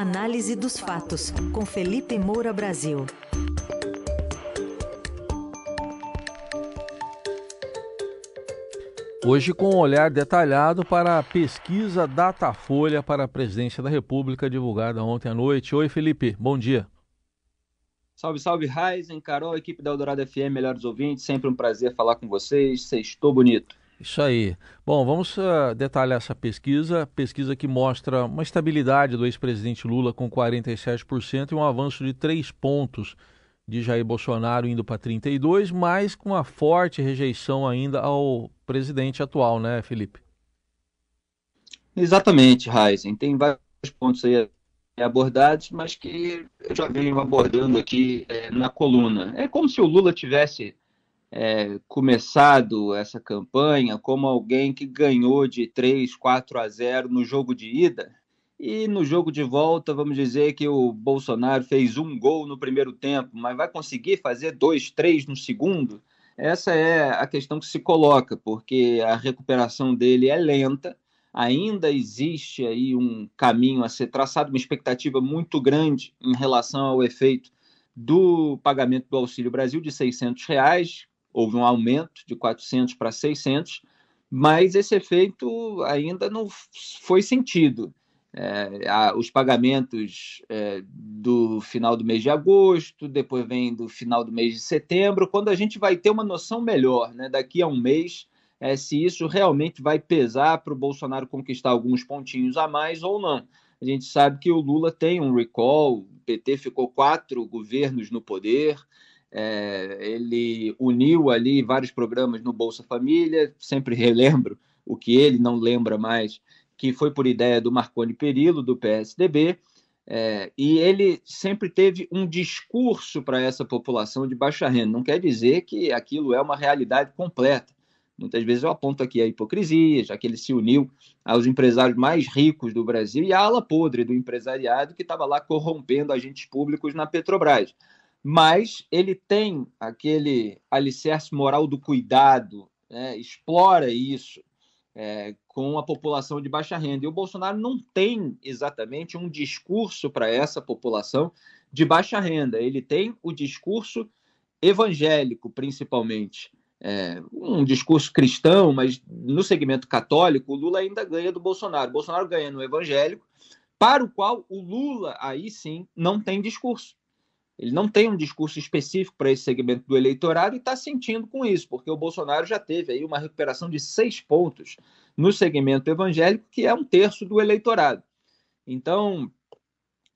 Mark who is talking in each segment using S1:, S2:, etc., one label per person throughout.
S1: Análise dos fatos, com Felipe Moura Brasil.
S2: Hoje, com um olhar detalhado para a pesquisa Datafolha para a presidência da República, divulgada ontem à noite. Oi, Felipe, bom dia.
S3: Salve, salve, Raizen, Carol, equipe da Eldorado FM, melhores ouvintes. Sempre um prazer falar com vocês. Sextou bonito.
S2: Isso aí. Bom, vamos uh, detalhar essa pesquisa. Pesquisa que mostra uma estabilidade do ex-presidente Lula com 47% e um avanço de três pontos de Jair Bolsonaro indo para 32, mas com uma forte rejeição ainda ao presidente atual, né, Felipe?
S3: Exatamente, Heisen. Tem vários pontos aí abordados, mas que eu já venho abordando aqui é, na coluna. É como se o Lula tivesse é, começado essa campanha como alguém que ganhou de 3, 4 a 0 no jogo de ida e no jogo de volta, vamos dizer que o Bolsonaro fez um gol no primeiro tempo, mas vai conseguir fazer dois, três no segundo? Essa é a questão que se coloca, porque a recuperação dele é lenta, ainda existe aí um caminho a ser traçado, uma expectativa muito grande em relação ao efeito do pagamento do Auxílio Brasil de 600 reais, houve um aumento de 400 para 600, mas esse efeito ainda não foi sentido é, a, os pagamentos é, do final do mês de agosto, depois vem do final do mês de setembro, quando a gente vai ter uma noção melhor, né, daqui a um mês, é, se isso realmente vai pesar para o Bolsonaro conquistar alguns pontinhos a mais ou não. A gente sabe que o Lula tem um recall, o PT ficou quatro governos no poder, é, ele uniu ali vários programas no Bolsa Família, sempre relembro o que ele não lembra mais, que foi por ideia do Marconi Perillo, do PSDB, é, e ele sempre teve um discurso para essa população de baixa renda. Não quer dizer que aquilo é uma realidade completa. Muitas vezes eu aponto aqui a hipocrisia, já que ele se uniu aos empresários mais ricos do Brasil e à ala podre do empresariado que estava lá corrompendo agentes públicos na Petrobras. Mas ele tem aquele alicerce moral do cuidado, né? explora isso, é, com a população de baixa renda. E o Bolsonaro não tem exatamente um discurso para essa população de baixa renda. Ele tem o discurso evangélico, principalmente. É, um discurso cristão, mas no segmento católico, o Lula ainda ganha do Bolsonaro. O Bolsonaro ganha no evangélico, para o qual o Lula, aí sim, não tem discurso. Ele não tem um discurso específico para esse segmento do eleitorado e está sentindo com isso, porque o Bolsonaro já teve aí uma recuperação de seis pontos no segmento evangélico, que é um terço do eleitorado. Então,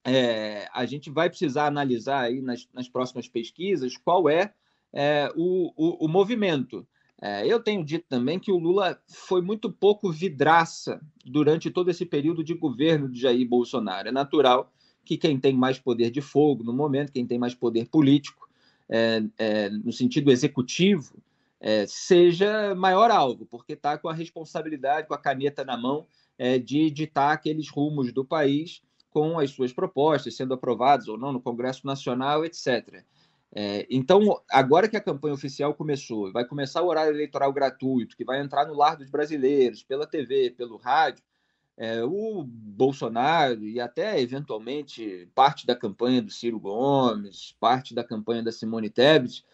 S3: é, a gente vai precisar analisar aí nas, nas próximas pesquisas qual é, é o, o, o, movimento. É, eu tenho dito também que o Lula foi muito pouco vidraça durante todo esse período de governo de Jair Bolsonaro. É natural que quem tem mais poder de fogo no momento, quem tem mais poder político, é, é, no sentido executivo, é, seja maior alvo, porque está com a responsabilidade, com a caneta na mão, é, de ditar aqueles rumos do país com as suas propostas, sendo aprovadas ou não no Congresso Nacional, etc. É, então, agora que a campanha oficial começou, vai começar o horário eleitoral gratuito, que vai entrar no lar dos brasileiros, pela TV, pelo rádio, é, o Bolsonaro e até eventualmente parte da campanha do Ciro Gomes, parte da campanha da Simone Tebet,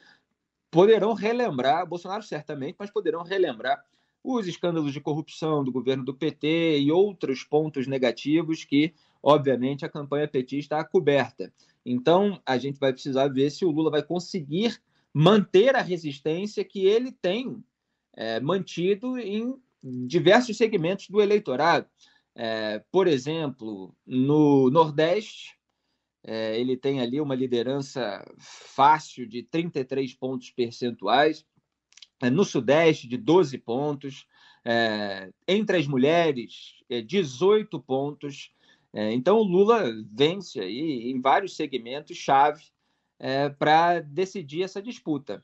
S3: poderão relembrar, Bolsonaro certamente, mas poderão relembrar os escândalos de corrupção do governo do PT e outros pontos negativos que, obviamente, a campanha petista está coberta. Então, a gente vai precisar ver se o Lula vai conseguir manter a resistência que ele tem é, mantido em diversos segmentos do eleitorado. É, por exemplo, no Nordeste, é, ele tem ali uma liderança fácil de 33 pontos percentuais, é, no Sudeste, de 12 pontos, é, entre as mulheres, 18 é, pontos. É, então, o Lula vence aí em vários segmentos chave para decidir essa disputa.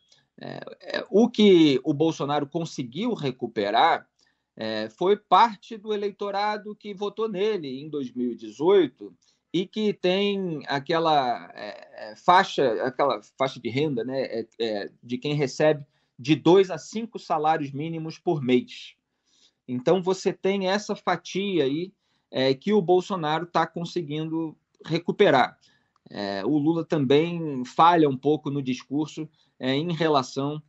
S3: o que o Bolsonaro conseguiu recuperar é, foi parte do eleitorado que votou nele em 2018 e que tem aquela é, faixa, aquela faixa de renda, né, é, é, de quem recebe de dois a cinco salários mínimos por mês. Então você tem essa fatia aí é, que o Bolsonaro está conseguindo recuperar. É, o Lula também falha um pouco no discurso é, em relação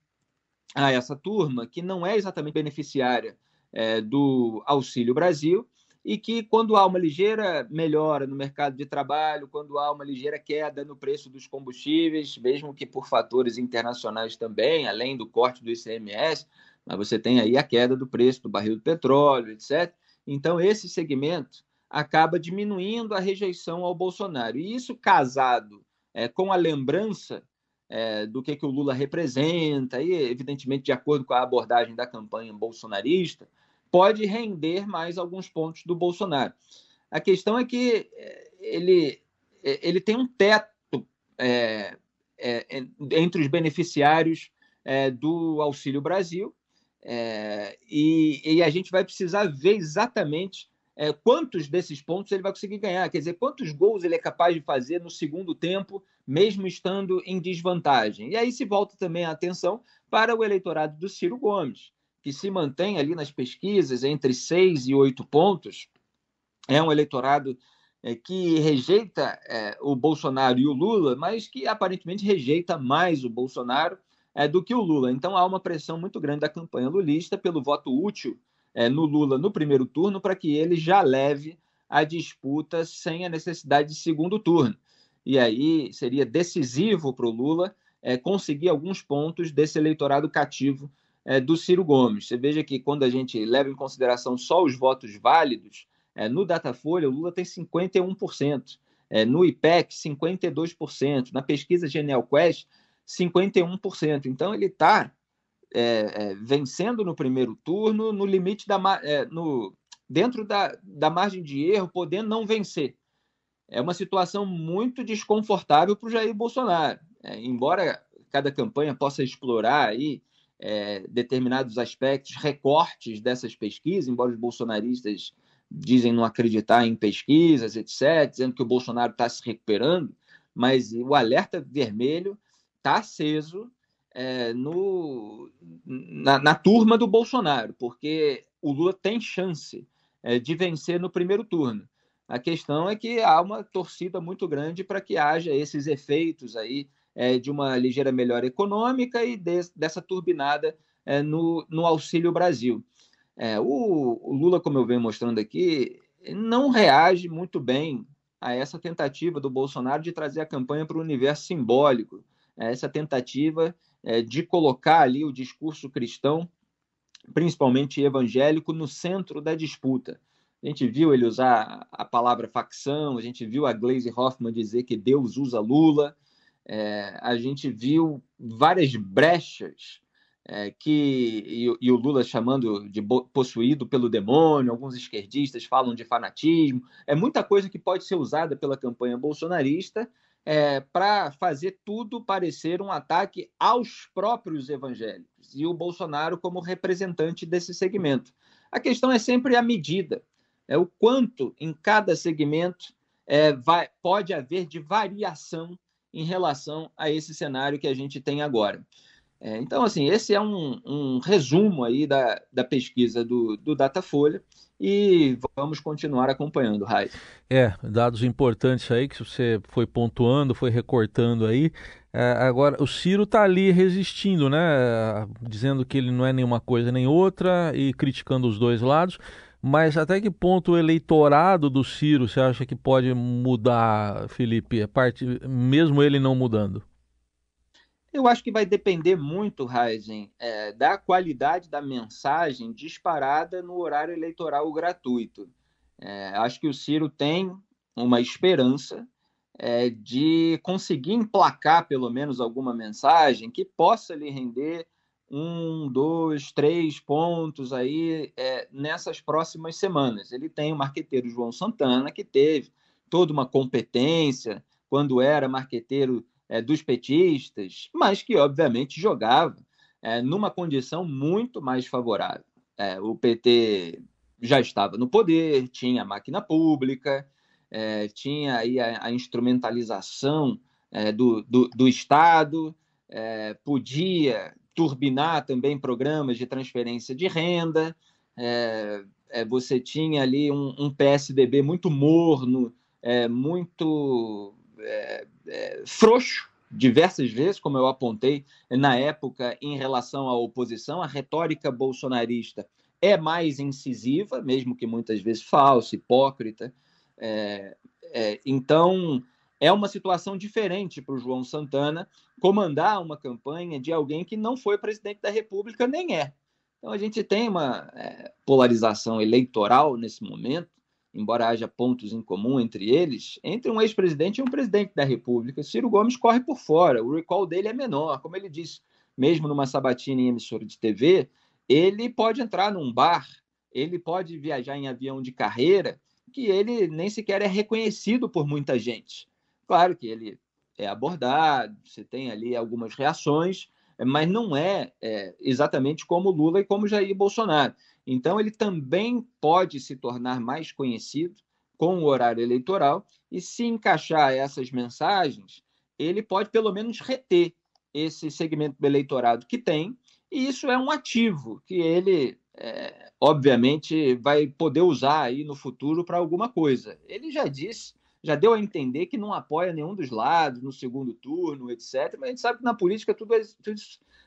S3: a essa turma, que não é exatamente beneficiária é, do Auxílio Brasil, e que, quando há uma ligeira melhora no mercado de trabalho, quando há uma ligeira queda no preço dos combustíveis, mesmo que por fatores internacionais também, além do corte do ICMS, mas você tem aí a queda do preço do barril do petróleo, etc. Então, esse segmento acaba diminuindo a rejeição ao Bolsonaro. E isso casado é, com a lembrança é, do que, que o Lula representa, e evidentemente de acordo com a abordagem da campanha bolsonarista, pode render mais alguns pontos do Bolsonaro. A questão é que é, ele, é, ele tem um teto é, é, entre os beneficiários é, do Auxílio Brasil, e, e, a gente vai precisar ver exatamente quantos desses pontos ele vai conseguir ganhar, quer dizer, quantos gols ele é capaz de fazer no segundo tempo, mesmo estando em desvantagem. E aí se volta também a atenção para o eleitorado do Ciro Gomes que se mantém ali nas pesquisas entre seis e oito pontos, é um eleitorado é, que rejeita é, o Bolsonaro e o Lula, mas que aparentemente rejeita mais o Bolsonaro é, do que o Lula. Então há uma pressão muito grande da campanha lulista pelo voto útil no Lula no primeiro turno para que ele já leve a disputa sem a necessidade de segundo turno. E aí seria decisivo para o Lula conseguir alguns pontos desse eleitorado cativo é, do Ciro Gomes. Você veja que quando a gente leva em consideração só os votos válidos, é, no Datafolha o Lula tem 51%, é, no IPEC 52%, na pesquisa Genial Quest 51%. Então ele está é, é, vencendo no primeiro turno, no limite da é, no, dentro da, da margem de erro, podendo não vencer. É uma situação muito desconfortável para o Jair Bolsonaro. embora cada campanha possa explorar aí é, determinados aspectos, recortes dessas pesquisas, embora os bolsonaristas dizem não acreditar em pesquisas, etc., dizendo que o Bolsonaro está se recuperando, mas o alerta vermelho está aceso é, no, na, na, turma do Bolsonaro, porque o Lula tem chance é, de vencer no primeiro turno. A questão é que há uma torcida muito grande para que haja esses efeitos aí é, de uma ligeira melhora econômica e de, dessa turbinada é, no, no Auxílio Brasil. É, o, o, Lula, como eu venho mostrando aqui, não reage muito bem a essa tentativa do Bolsonaro de trazer a campanha para o universo simbólico, essa tentativa é, de colocar ali o discurso cristão, principalmente evangélico, no centro da disputa. A gente viu ele usar a palavra facção, a gente viu a Glaze Hoffman dizer que Deus usa Lula, é, a gente viu várias brechas é, que e, e, o Lula chamando de possuído pelo demônio, alguns esquerdistas falam de fanatismo, é muita coisa que pode ser usada pela campanha bolsonarista é, para fazer tudo parecer um ataque aos próprios evangélicos e o Bolsonaro como representante desse segmento. A questão é sempre a medida, é o quanto em cada segmento é, vai, pode haver de variação em relação a esse cenário que a gente tem agora. É, então, assim, esse é um, um, resumo aí da, da pesquisa do, do Datafolha e vamos continuar acompanhando, Raiz.
S2: É, dados importantes aí que você foi pontuando, foi recortando aí. É, agora, o Ciro está ali resistindo, né? Dizendo que ele não é nenhuma coisa nem outra e criticando os dois lados. Mas até que ponto o eleitorado do Ciro você acha que pode mudar, Felipe, a parte, mesmo ele não mudando?
S3: Eu acho que vai depender muito, Heisen, é, da qualidade da mensagem disparada no horário eleitoral gratuito. É, acho que o Ciro tem uma esperança é, de conseguir emplacar pelo menos alguma mensagem que possa lhe render um, dois, três pontos aí é, nessas próximas semanas. Ele tem o marqueteiro João Santana, que teve toda uma competência quando era marqueteiro é, dos petistas, mas que obviamente jogava é, numa condição muito mais favorável. É, o PT já estava no poder, tinha a máquina pública, é, tinha aí a, a instrumentalização é, do, do, do Estado, podia turbinar também programas de transferência de renda. É, é, você tinha ali um, um PSDB muito morno é, muito é, é, frouxo diversas vezes, como eu apontei na época em relação à oposição, a retórica bolsonarista é mais incisiva, mesmo que muitas vezes falsa, hipócrita. É, então, é uma situação diferente para o João Santana comandar uma campanha de alguém que não foi presidente da República, nem é. Então, a gente tem uma é, polarização eleitoral nesse momento, embora haja pontos em comum entre eles, entre um ex-presidente e um presidente da República. Ciro Gomes corre por fora, o recall dele é menor. Como ele disse, mesmo numa sabatina em emissora de TV, ele pode entrar num bar, ele pode viajar em avião de carreira, que ele nem sequer é reconhecido por muita gente. Claro que ele é abordado, você tem ali algumas reações, mas não é, é exatamente como Lula e como Jair Bolsonaro. Então, ele também pode se tornar mais conhecido com o horário eleitoral, e se encaixar essas mensagens, ele pode pelo menos reter esse segmento do eleitorado que tem, e isso é um ativo que ele, é, obviamente, vai poder usar aí no futuro para alguma coisa. Ele já disse, já deu a entender que não apoia nenhum dos lados no segundo turno, etc. Mas a gente sabe que na política tudo, é, tudo,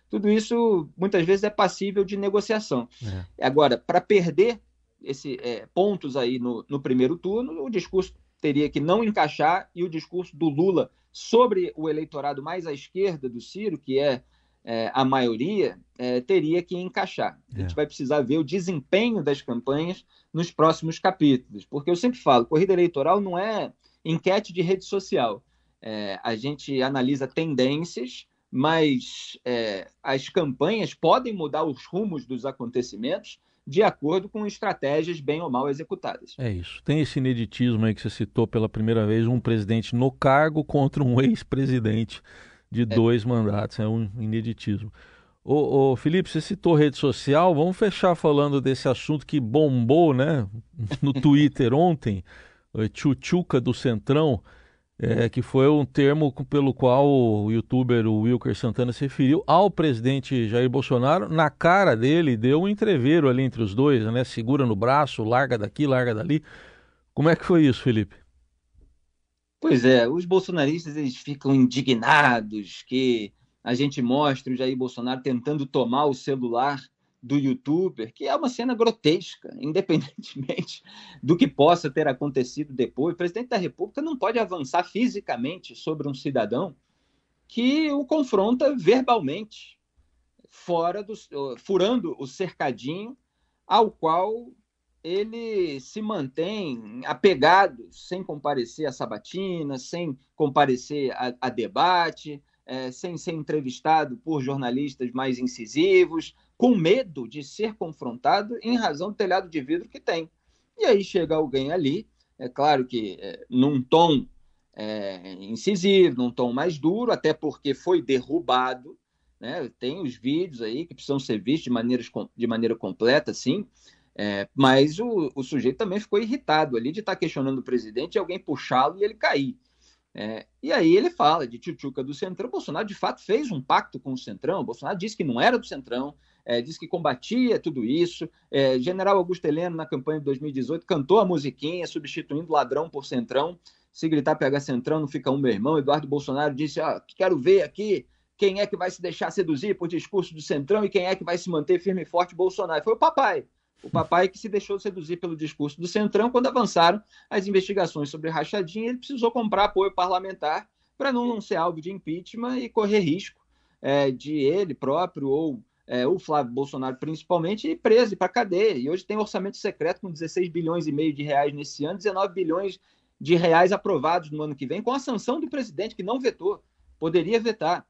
S3: tudo isso muitas vezes é passível de negociação. É. Agora, para perder esse, é, pontos aí no, no primeiro turno, o discurso teria que não encaixar e o discurso do Lula sobre o eleitorado mais à esquerda do Ciro, que é, é a maioria, é, teria que encaixar. A gente é. vai precisar ver o desempenho das campanhas nos próximos capítulos, porque eu sempre falo, corrida eleitoral não é enquete de rede social. É, a gente analisa tendências mas é, as campanhas podem mudar os rumos dos acontecimentos de acordo com estratégias bem ou mal executadas.
S2: É isso. Tem esse ineditismo aí que você citou pela primeira vez, um presidente no cargo contra um ex-presidente de é. dois mandatos. É um ineditismo. Ô, ô, Felipe, você citou rede social, vamos fechar falando desse assunto que bombou né, no Twitter ontem, Tchutchuca do Centrão é, que foi um termo pelo qual o youtuber Wilker Santana se referiu ao presidente Jair Bolsonaro. Na cara dele, deu um entreveiro ali entre os dois, né? Segura no braço, larga daqui, larga dali. Como é que foi isso, Felipe?
S3: Pois é, os bolsonaristas eles ficam indignados que a gente mostra o Jair Bolsonaro tentando tomar o celular do youtuber, que é uma cena grotesca, independentemente do que possa ter acontecido depois. O presidente da República não pode avançar fisicamente sobre um cidadão que o confronta verbalmente, fora do, furando o cercadinho ao qual ele se mantém apegado, sem comparecer a sabatina, sem comparecer a, a debate, é, sem ser entrevistado por jornalistas mais incisivos, com medo de ser confrontado em razão do telhado de vidro que tem. E aí chega alguém ali, é claro que é, num tom é, incisivo, num tom mais duro, até porque foi derrubado. Né? Tem os vídeos aí que precisam ser vistos de, maneiras, de maneira completa, sim. É, mas o, o, sujeito também ficou irritado ali de estar questionando o presidente e alguém puxá-lo e ele cair. É, e aí ele fala de tchutchuca do Centrão. Bolsonaro, de fato, fez um pacto com o Centrão. Bolsonaro disse que não era do Centrão, é, disse que combatia tudo isso. É, General Augusto Heleno, na campanha de 2018, cantou a musiquinha, substituindo ladrão por centrão. Se gritar pega centrão, não fica um meu irmão. Eduardo Bolsonaro disse: ah, quero ver aqui quem é que vai se deixar seduzir por discurso do centrão e quem é que vai se manter firme e forte Bolsonaro. Foi o papai. O papai que se deixou seduzir pelo discurso do Centrão quando avançaram as investigações sobre rachadinha, ele precisou comprar apoio parlamentar para não ser alvo de impeachment e correr risco é, de ele próprio ou é, o Flávio Bolsonaro principalmente, e preso para cadeia. E hoje tem orçamento secreto com 16 bilhões e meio de reais nesse ano, 19 bilhões de reais aprovados no ano que vem, com a sanção do presidente, que não vetou, poderia vetar.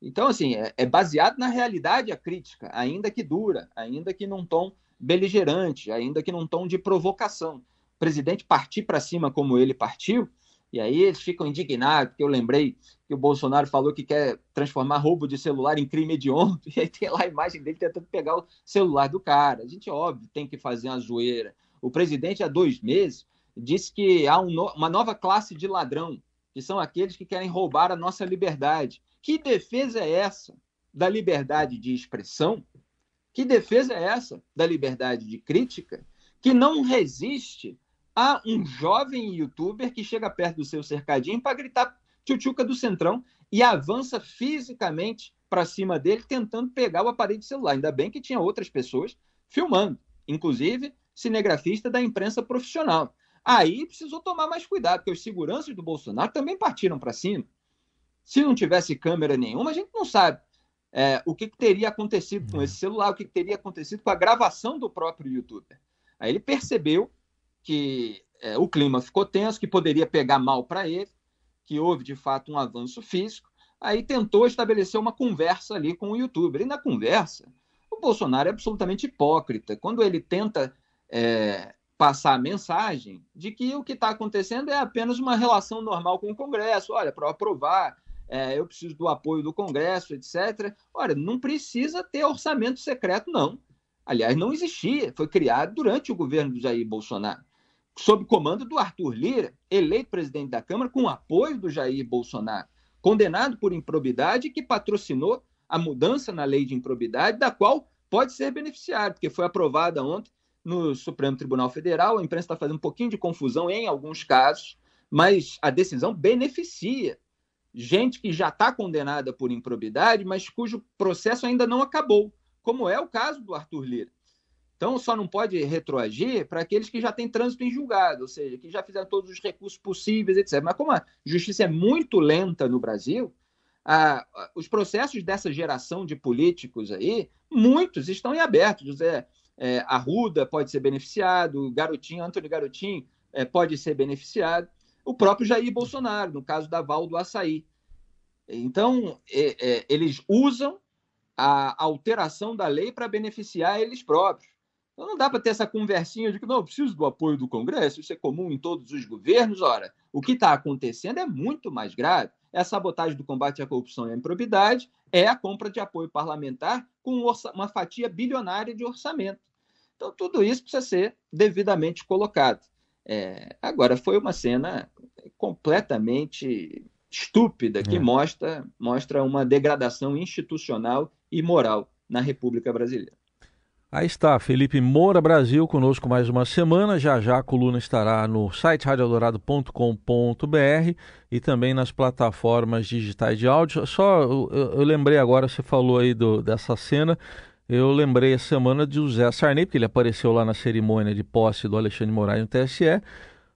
S3: Então, assim, é, é baseado na realidade a crítica, ainda que dura, ainda que num tom beligerante, ainda que num tom de provocação. O presidente partir para cima como ele partiu, e aí eles ficam indignados, porque eu lembrei que o Bolsonaro falou que quer transformar roubo de celular em crime hediondo, e aí tem lá a imagem dele tentando pegar o celular do cara. A gente, óbvio, tem que fazer uma zoeira. O presidente, há dois meses, disse que há um no... uma nova classe de ladrão, que são aqueles que querem roubar a nossa liberdade. Que defesa é essa da liberdade de expressão? Que defesa é essa da liberdade de crítica que não resiste há um jovem youtuber que chega perto do seu cercadinho para gritar tchutchuca do Centrão e avança fisicamente para cima dele, tentando pegar o aparelho de celular. Ainda bem que tinha outras pessoas filmando, inclusive cinegrafista da imprensa profissional. Aí precisou tomar mais cuidado, porque os seguranças do Bolsonaro também partiram para cima. Se não tivesse câmera nenhuma, a gente não sabe é, o que, que, teria acontecido com esse celular, o que, que teria acontecido com a gravação do próprio youtuber. Aí ele percebeu que é, o clima ficou tenso, que poderia pegar mal para ele, que houve de fato um avanço físico. Aí tentou estabelecer uma conversa ali com o youtuber. E na conversa, o Bolsonaro é absolutamente hipócrita. Quando ele tenta é, passar a mensagem de que o que está acontecendo é apenas uma relação normal com o Congresso. Olha, para aprovar, é, eu preciso do apoio do Congresso, etc. Olha, não precisa ter orçamento secreto, não. Aliás, não existia. Foi criado durante o governo do Jair Bolsonaro, sob comando do Arthur Lira, eleito presidente da Câmara com apoio do Jair Bolsonaro, condenado por improbidade que patrocinou a mudança na lei de improbidade, da qual pode ser beneficiário, porque foi aprovada ontem no Supremo Tribunal Federal. A imprensa está fazendo um pouquinho de confusão em alguns casos, mas a decisão beneficia gente que já está condenada por improbidade, mas cujo processo ainda não acabou, como é o caso do Arthur Lira. Então, só não pode retroagir para aqueles que já têm trânsito em julgado, ou seja, que já fizeram todos os recursos possíveis, etc. Mas como a justiça é muito lenta no Brasil, a, a, os processos dessa geração de políticos aí, muitos estão em aberto. José é, Arruda pode ser beneficiado, Garotinho, Antônio Garotinho é, pode ser beneficiado, o próprio Jair Bolsonaro, no caso da Val do Açaí. Então, é, é eles usam a alteração da lei para beneficiar eles próprios. Então não dá para ter essa conversinha de que não, eu preciso do apoio do Congresso, isso é comum em todos os governos. Ora, o que está acontecendo é muito mais grave. É a sabotagem do combate à corrupção e à improbidade, é a compra de apoio parlamentar com uma fatia bilionária de orçamento. Então, tudo isso precisa ser devidamente colocado. É, agora, foi uma cena completamente estúpida que é. mostra, mostra uma degradação institucional e moral na República Brasileira.
S2: Aí está, Felipe Moura Brasil conosco mais uma semana. Já já a coluna estará no site radioeldorado.com.br e também nas plataformas digitais de áudio. Só eu, eu lembrei agora, você falou aí do, dessa cena. Eu lembrei a semana de José Sarney, porque ele apareceu lá na cerimônia de posse do Alexandre Moraes no TSE.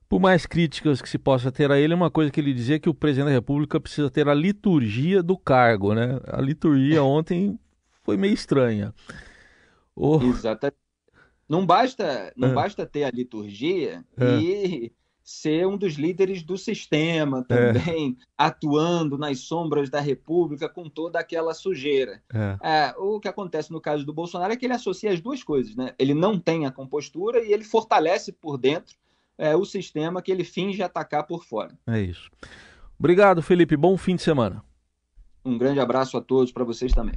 S2: Por mais críticas que se possa ter a ele, uma coisa que ele dizia é que o presidente da República precisa ter a liturgia do cargo, né? A liturgia ontem foi meio estranha.
S3: Oh. Exatamente. Não basta, não é. basta ter a liturgia é. e ser um dos líderes do sistema é. também, é. atuando nas sombras da República com toda aquela sujeira. É. É, o que acontece no caso do Bolsonaro é que ele associa as duas coisas, né? Ele não tem a compostura e ele fortalece por dentro é, o sistema que ele finge atacar por fora.
S2: É isso. Obrigado, Felipe. Bom fim de semana.
S3: Um grande abraço a todos, para vocês também.